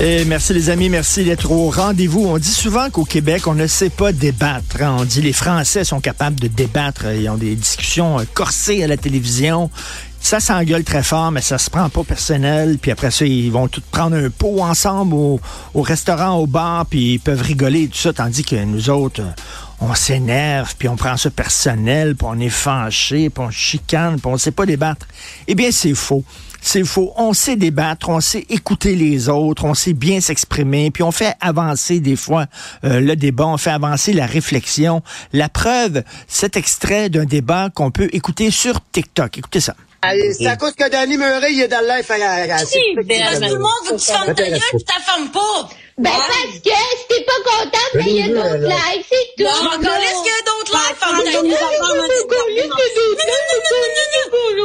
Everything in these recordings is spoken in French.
Merci les amis, merci d'être au rendez-vous. On dit souvent qu'au Québec, on ne sait pas débattre. hein. On dit les Français sont capables de débattre. Ils ont des discussions euh, corsées à la télévision. Ça s'engueule très fort, mais ça se prend pas personnel. Puis après ça, ils vont tous prendre un pot ensemble au, au restaurant, au bar, puis ils peuvent rigoler et tout ça, tandis que nous autres, on s'énerve, puis on prend ça personnel, puis on est fâché, puis on chicane, puis on sait pas débattre. Eh bien, c'est faux. C'est faux. On sait débattre, on sait écouter les autres, on sait bien s'exprimer, puis on fait avancer des fois euh, le débat, on fait avancer la réflexion. La preuve, cet extrait d'un débat qu'on peut écouter sur TikTok. Écoutez ça. C'est à cause que Danny Murray, il est dans l'air. À- Parce que tout le monde veut que tu fermes ta gueule pis ta fermes pas. Ben, parce que si t'es pas contente, ben, il y a d'autres likes, c'est tout. Je m'en calisse qu'il y a d'autres lives, ferme ta gueule.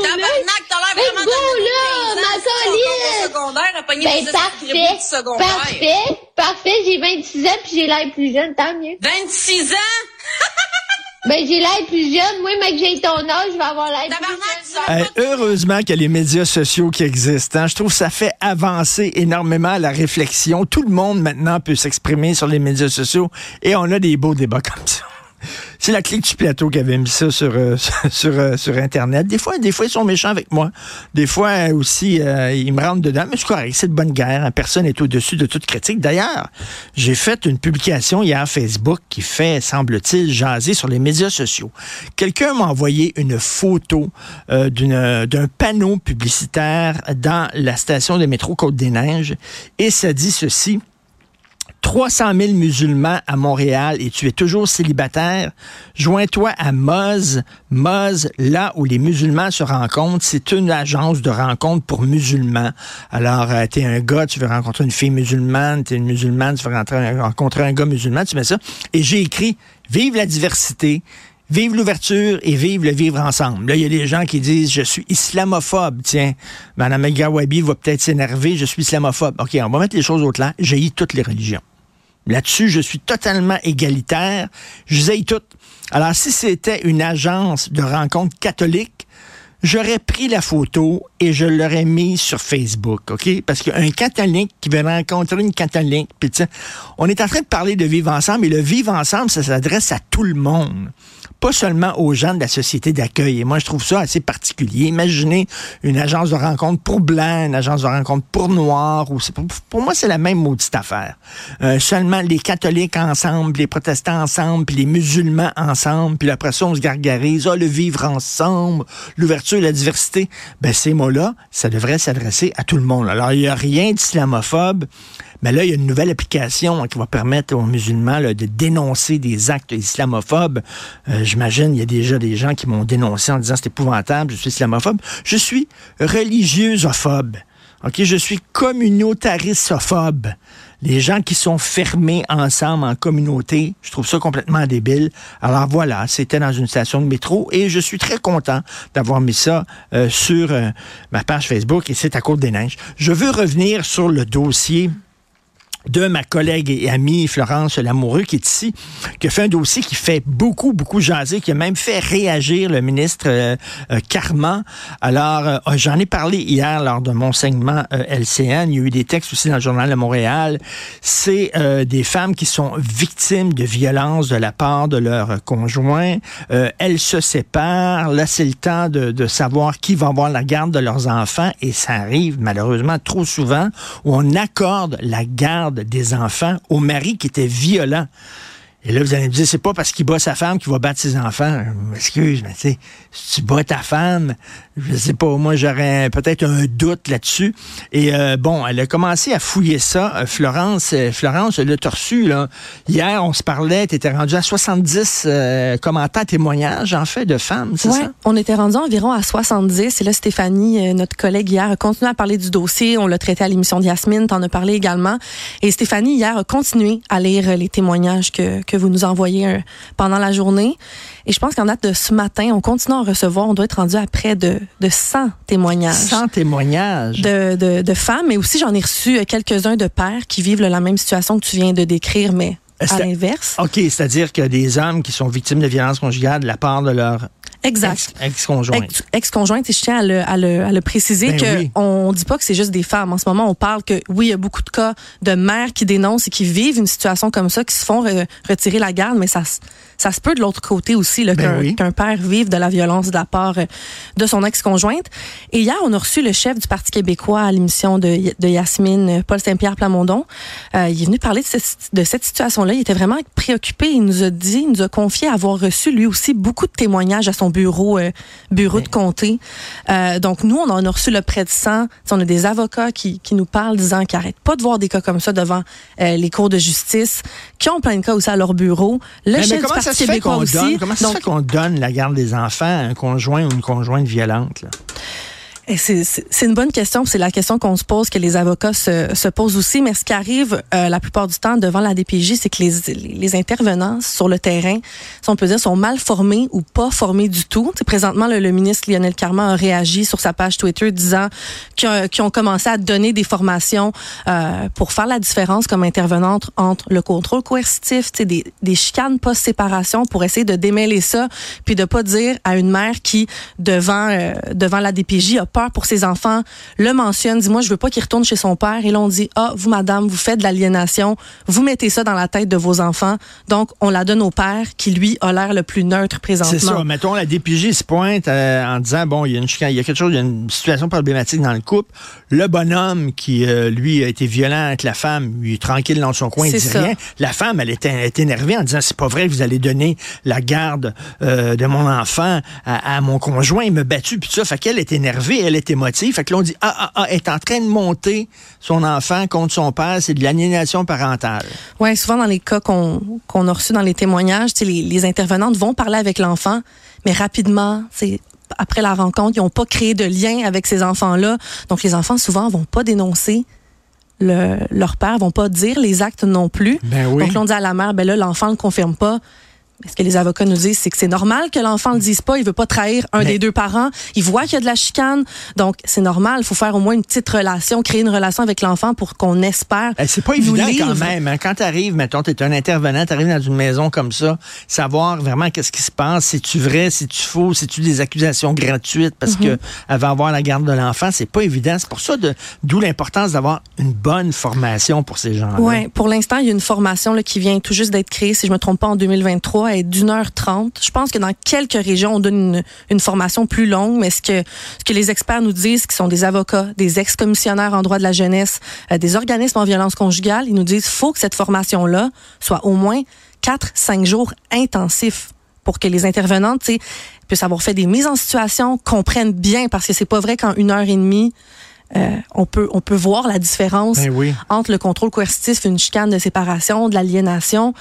Tabarnak, t'as l'air vraiment bon, de ma colline. secondaire à pogner Ben, parfait, parfait, parfait, j'ai 26 ans puis j'ai l'air plus jeune, tant mieux. 26 ans? Ben, j'ai l'air plus jeune, moi, mec, j'ai ton âge, je vais avoir l'air plus jeune. Euh, heureusement qu'il y a les médias sociaux qui existent. hein. Je trouve que ça fait avancer énormément la réflexion. Tout le monde maintenant peut s'exprimer sur les médias sociaux et on a des beaux débats comme ça. C'est la clique du plateau qui avait mis ça sur, euh, euh, sur Internet. Des fois, des fois, ils sont méchants avec moi. Des fois euh, aussi, ils me rentrent dedans. Mais c'est correct, c'est de bonne guerre. hein. Personne n'est au-dessus de toute critique. D'ailleurs, j'ai fait une publication hier Facebook qui fait, semble-t-il, jaser sur les médias sociaux. Quelqu'un m'a envoyé une photo d'un panneau publicitaire dans la station de métro Côte-des-Neiges et ça dit ceci. 300 000 musulmans à Montréal et tu es toujours célibataire, joins-toi à Moz. Moz, là où les musulmans se rencontrent, c'est une agence de rencontre pour musulmans. Alors, euh, tu es un gars, tu veux rencontrer une fille musulmane, tu es une musulmane, tu veux rencontrer un gars musulman, tu mets ça. Et j'ai écrit, vive la diversité. Vive l'ouverture et vive le vivre ensemble. Là, il y a des gens qui disent je suis islamophobe. Tiens, Mme El va peut-être s'énerver, je suis islamophobe. OK, on va mettre les choses au clair. J'ai toutes les religions. Là-dessus, je suis totalement égalitaire. Je les toutes. Alors, si c'était une agence de rencontres catholiques, j'aurais pris la photo et je l'aurais mise sur Facebook, OK? Parce qu'un catholique qui veut rencontrer une catholique, puis on est en train de parler de vivre ensemble, et le vivre ensemble, ça s'adresse à tout le monde pas seulement aux gens de la société d'accueil. Et moi, je trouve ça assez particulier. Imaginez une agence de rencontre pour blancs, une agence de rencontre pour noirs. Ou pour, pour moi, c'est la même maudite affaire. Euh, seulement les catholiques ensemble, les protestants ensemble, puis les musulmans ensemble, puis après ça, on se gargarise. Ah, le vivre ensemble, l'ouverture, la diversité. Ben, ces mots-là, ça devrait s'adresser à tout le monde. Alors, il n'y a rien d'islamophobe. Mais là, il y a une nouvelle application qui va permettre aux musulmans là, de dénoncer des actes islamophobes. Euh, J'imagine, il y a déjà des gens qui m'ont dénoncé en disant c'est épouvantable, je suis islamophobe. Je suis religieuxophobe. OK, je suis communautaristophobe. Les gens qui sont fermés ensemble en communauté, je trouve ça complètement débile. Alors voilà, c'était dans une station de métro et je suis très content d'avoir mis ça euh, sur euh, ma page Facebook et c'est à Côte des Neiges. Je veux revenir sur le dossier de ma collègue et amie Florence Lamoureux, qui est ici, qui a fait un dossier qui fait beaucoup, beaucoup jaser, qui a même fait réagir le ministre euh, euh, Carman. Alors, euh, j'en ai parlé hier lors de mon segment LCN. Il y a eu des textes aussi dans le Journal de Montréal. C'est des femmes qui sont victimes de violences de la part de leur conjoint. Elles se séparent. Là, c'est le temps de, de savoir qui va avoir la garde de leurs enfants. Et ça arrive malheureusement trop souvent où on accorde la garde des enfants au mari qui était violent. Et là, vous allez me dire, c'est pas parce qu'il bat sa femme qu'il va battre ses enfants. Je m'excuse, mais tu sais, si tu bats ta femme, je sais pas, moi j'aurais peut-être un doute là-dessus. Et euh, bon, elle a commencé à fouiller ça. Euh, Florence, euh, Florence, le reçu, là. Hier, on se parlait, tu étais rendu à 70 euh, commentaires, témoignages, en fait, de femmes, c'est Ouais, ça? on était rendu environ à 70. Et là, Stéphanie, euh, notre collègue hier, a continué à parler du dossier. On l'a traité à l'émission de Yasmine, t'en as parlé également. Et Stéphanie, hier, a continué à lire les témoignages que, que vous nous envoyez euh, pendant la journée. Et je pense qu'en date de ce matin, on continue à en recevoir. On doit être rendu à près de, de 100 témoignages. 100 témoignages. De, de, de femmes, mais aussi j'en ai reçu euh, quelques-uns de pères qui vivent là, la même situation que tu viens de décrire, mais à C'est- l'inverse. OK, c'est-à-dire que des hommes qui sont victimes de violences conjugales de la part de leur Exact. ex- ex-conjoint. Ex- Ex-conjointe, et je tiens à le, à le, à le préciser Ben que oui. on dit pas que c'est juste des femmes. En ce moment, on parle que oui, il y a beaucoup de cas de mères qui dénoncent et qui vivent une situation comme ça, qui se font re- retirer la garde, mais ça, se- ça se peut de l'autre côté aussi, Ben qu'un oui. père vive de la violence de la part euh, de son ex-conjointe. Et hier, on a reçu le chef du Parti québécois à l'émission de, de Yasmine, euh, Paul Saint-Pierre Plamondon. Euh, il est venu parler de, cette- de cette situation-là. Il était vraiment préoccupé. Il nous a dit, il nous a confié avoir reçu lui aussi beaucoup de témoignages à son bureau, euh, bureau de comté. Euh, donc nous, on en a reçu le près de 100. T'sais, On a des avocats qui, qui nous parlent disant qu'ils n'arrêtent pas de voir des cas comme ça devant euh, les cours de justice, qui ont plein de cas aussi à leur bureau. Le Mais, mais chef comment ça Parti se fait québécois qu'on aussi. donne, comment ça se Donc, fait qu'on donne la garde des enfants à un conjoint ou une conjointe violente? là? C'est une bonne question. C'est la question qu'on se pose, que les avocats se, se posent aussi. Mais ce qui arrive euh, la plupart du temps devant la DPJ, c'est que les, les intervenants sur le terrain, si on peut dire, sont mal formés ou pas formés du tout. Tu sais, présentement, le, le ministre Lionel Carman a réagi sur sa page Twitter disant qu'ils ont- qu'ils ont commencé à donner des formations euh, pour faire la différence comme intervenante entre le contrôle coercitif, des, des chicanes post-séparation pour essayer de démêler ça, puis de pas dire à une mère qui, devant, euh, devant la DPJ, a peur pour ses enfants, le mentionne, dit moi je veux pas qu'il retourne chez son père, et là on dit ah vous madame vous faites de l'aliénation, vous mettez ça dans la tête de vos enfants, donc on la donne au père qui lui a l'air le plus neutre présentement. C'est ça. Mettons, la DPJ se pointe euh, en disant, bon, il y a une chicane- il y a quelque chose, il y a une situation problématique dans le couple. Le bonhomme qui, euh, lui, a été violent avec la femme, lui est tranquille dans son coin, il dit ça. rien. La femme, elle est, est énervée en disant, c'est pas vrai que vous allez donner la garde euh, de mon enfant à, à mon conjoint, il m'a battu, puis tout ça. Fait qu'elle est énervée, elle est émotive. Fait que là, on dit, ah, ah, ah, elle est en train de monter son enfant contre son père, c'est de l'aliénation parentale. Ouais, souvent dans les cas qu'on a reçus dans les témoignages, les, les intervenantes vont parler avec l'enfant, mais rapidement, c'est après la rencontre, ils n'ont pas créé de lien avec ces enfants-là. Donc les enfants souvent vont pas dénoncer le, leur père, vont pas dire les actes non plus. Ben oui. Donc là, on dit à la mère, ben là, l'enfant le confirme pas. Mais Ce que les avocats nous disent, c'est que c'est normal que l'enfant le dise pas. Il veut pas trahir un Mais- des deux parents. Il voit qu'il y a de la chicane. Donc, c'est normal. Il faut faire au moins une petite relation, créer une relation avec l'enfant pour qu'on espère. Eh, C'est pas évident quand même. hein. Quand tu arrives, mettons, tu es un intervenant, tu arrives dans une maison comme ça, savoir vraiment qu'est-ce qui se passe, si tu vrai, si tu faux, si tu des accusations gratuites parce Mhm. que elle va avoir la garde de l'enfant, c'est pas évident. C'est pour ça d'où l'importance d'avoir une bonne formation pour ces gens-là. Ouais, pour l'instant, il y a une formation là, qui vient tout juste d'être créée, si je me trompe pas, en 2023, elle est d'une heure trente. Je pense que dans quelques régions, on donne une, une formation plus longue, mais ce que, ce que les experts nous disent, qui sont des avocats, des ex-commissionnaires en droit de la jeunesse, euh, des organismes en violence conjugale, ils nous disent faut que cette formation-là soit au moins 4-5 jours intensifs pour que les intervenantes, puissent avoir fait des mises en situation, comprennent bien, parce que c'est pas vrai qu'en une heure et demie, euh, on peut on peut voir la différence Ben oui. entre le contrôle coercitif, une chicane de séparation, de l'aliénation.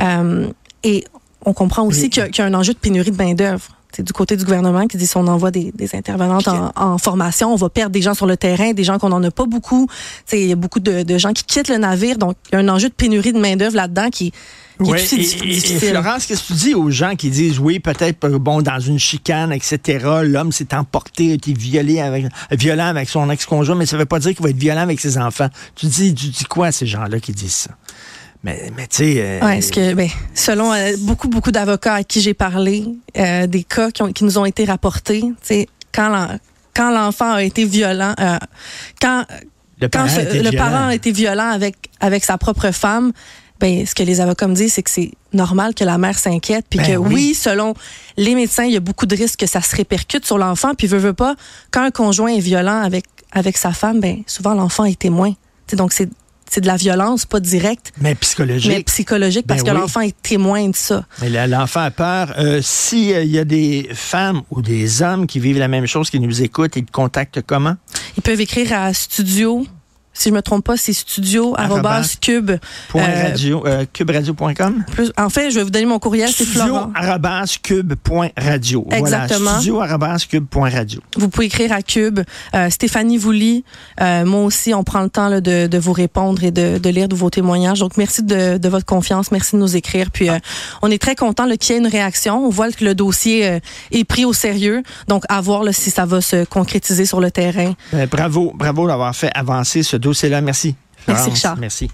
Euh, et on comprend aussi qu'il y, a- qu'il y a un enjeu de pénurie de main-d'œuvre. c'est du côté du gouvernement qui dit si on envoie des, des intervenantes en, en, formation, on va perdre des gens sur le terrain, des gens qu'on n'en a pas beaucoup. Il y a beaucoup de, de, gens qui quittent le navire, donc il y a un enjeu de pénurie de main-d'œuvre là-dedans qui, qui ouais, est et, et, Florence, qu'est-ce que tu dis aux gens qui disent oui, peut-être bon dans une chicane, etc. L'homme s'est emporté, a été violé avec, violent avec son ex-conjoint, mais ça ne veut pas dire qu'il va être violent avec ses enfants. Tu dis, tu dis quoi à ces gens-là qui disent ça? Mais, mais tu sais. Euh, ouais, que, ben, selon euh, beaucoup, beaucoup d'avocats à qui j'ai parlé, euh, des cas qui, ont, qui, nous ont été rapportés, tu sais, quand quand l'enfant a été violent, euh, quand le parent, ce, le violent. parent a été violent avec avec sa propre femme, ben ce que les avocats me disent, c'est que c'est normal que la mère s'inquiète, puis Ben que oui. oui. selon les médecins, il y a beaucoup de risques que ça se répercute sur l'enfant, puis veut veut pas quand un conjoint est violent avec avec sa femme, ben souvent l'enfant est témoin. T'sais, donc c'est c'est de la violence, pas directe, mais psychologique. mais psychologique, parce Ben que oui. l'enfant est témoin de ça. Mais l'enfant a peur. Euh, S'il y a des femmes ou des hommes qui vivent la même chose, qui nous écoutent, ils te contactent comment? Ils peuvent écrire à studio, si je me trompe pas, c'est studio cube. Point euh, radio, euh, cuberadio.com? plus, en fait, je vais vous donner mon courriel, c'est Florent. cube.radio. Exactement. Voilà, studio cube.radio. Vous pouvez écrire à Cube. Euh, Stéphanie Vouly, euh, moi aussi, on prend le temps là, de, de vous répondre et de, de lire de vos témoignages. Donc, merci de, de votre confiance, merci de nous écrire. Puis, euh, on est très content qu'il y ait une réaction. On voit que le dossier euh, est pris au sérieux. Donc, à voir là, si ça va se concrétiser sur le terrain. Ben, bravo, bravo d'avoir fait avancer ce dossier-là. Merci. Merci, Florence. Richard. Merci.